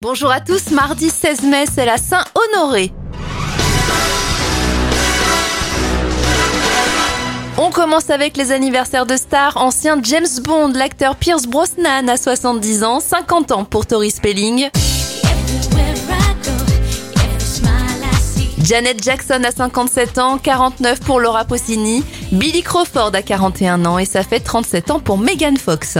Bonjour à tous, mardi 16 mai, c'est la Saint-Honoré. On commence avec les anniversaires de stars. Ancien James Bond, l'acteur Pierce Brosnan a 70 ans, 50 ans pour Tori Spelling. Janet Jackson a 57 ans, 49 pour Laura Pausini. Billy Crawford a 41 ans et ça fait 37 ans pour Megan Fox.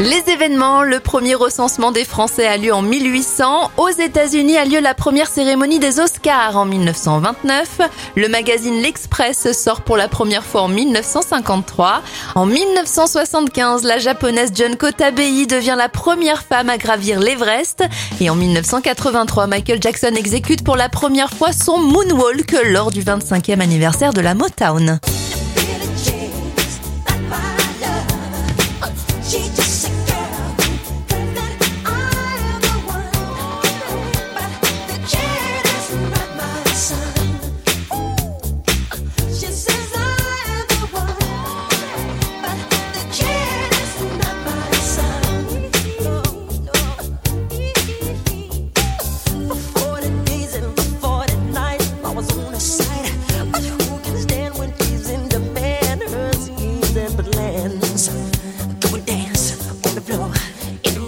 Les événements, le premier recensement des Français a lieu en 1800. Aux États-Unis a lieu la première cérémonie des Oscars en 1929. Le magazine L'Express sort pour la première fois en 1953. En 1975, la japonaise Junko Tabei devient la première femme à gravir l'Everest. Et en 1983, Michael Jackson exécute pour la première fois son moonwalk lors du 25e anniversaire de la Motown. It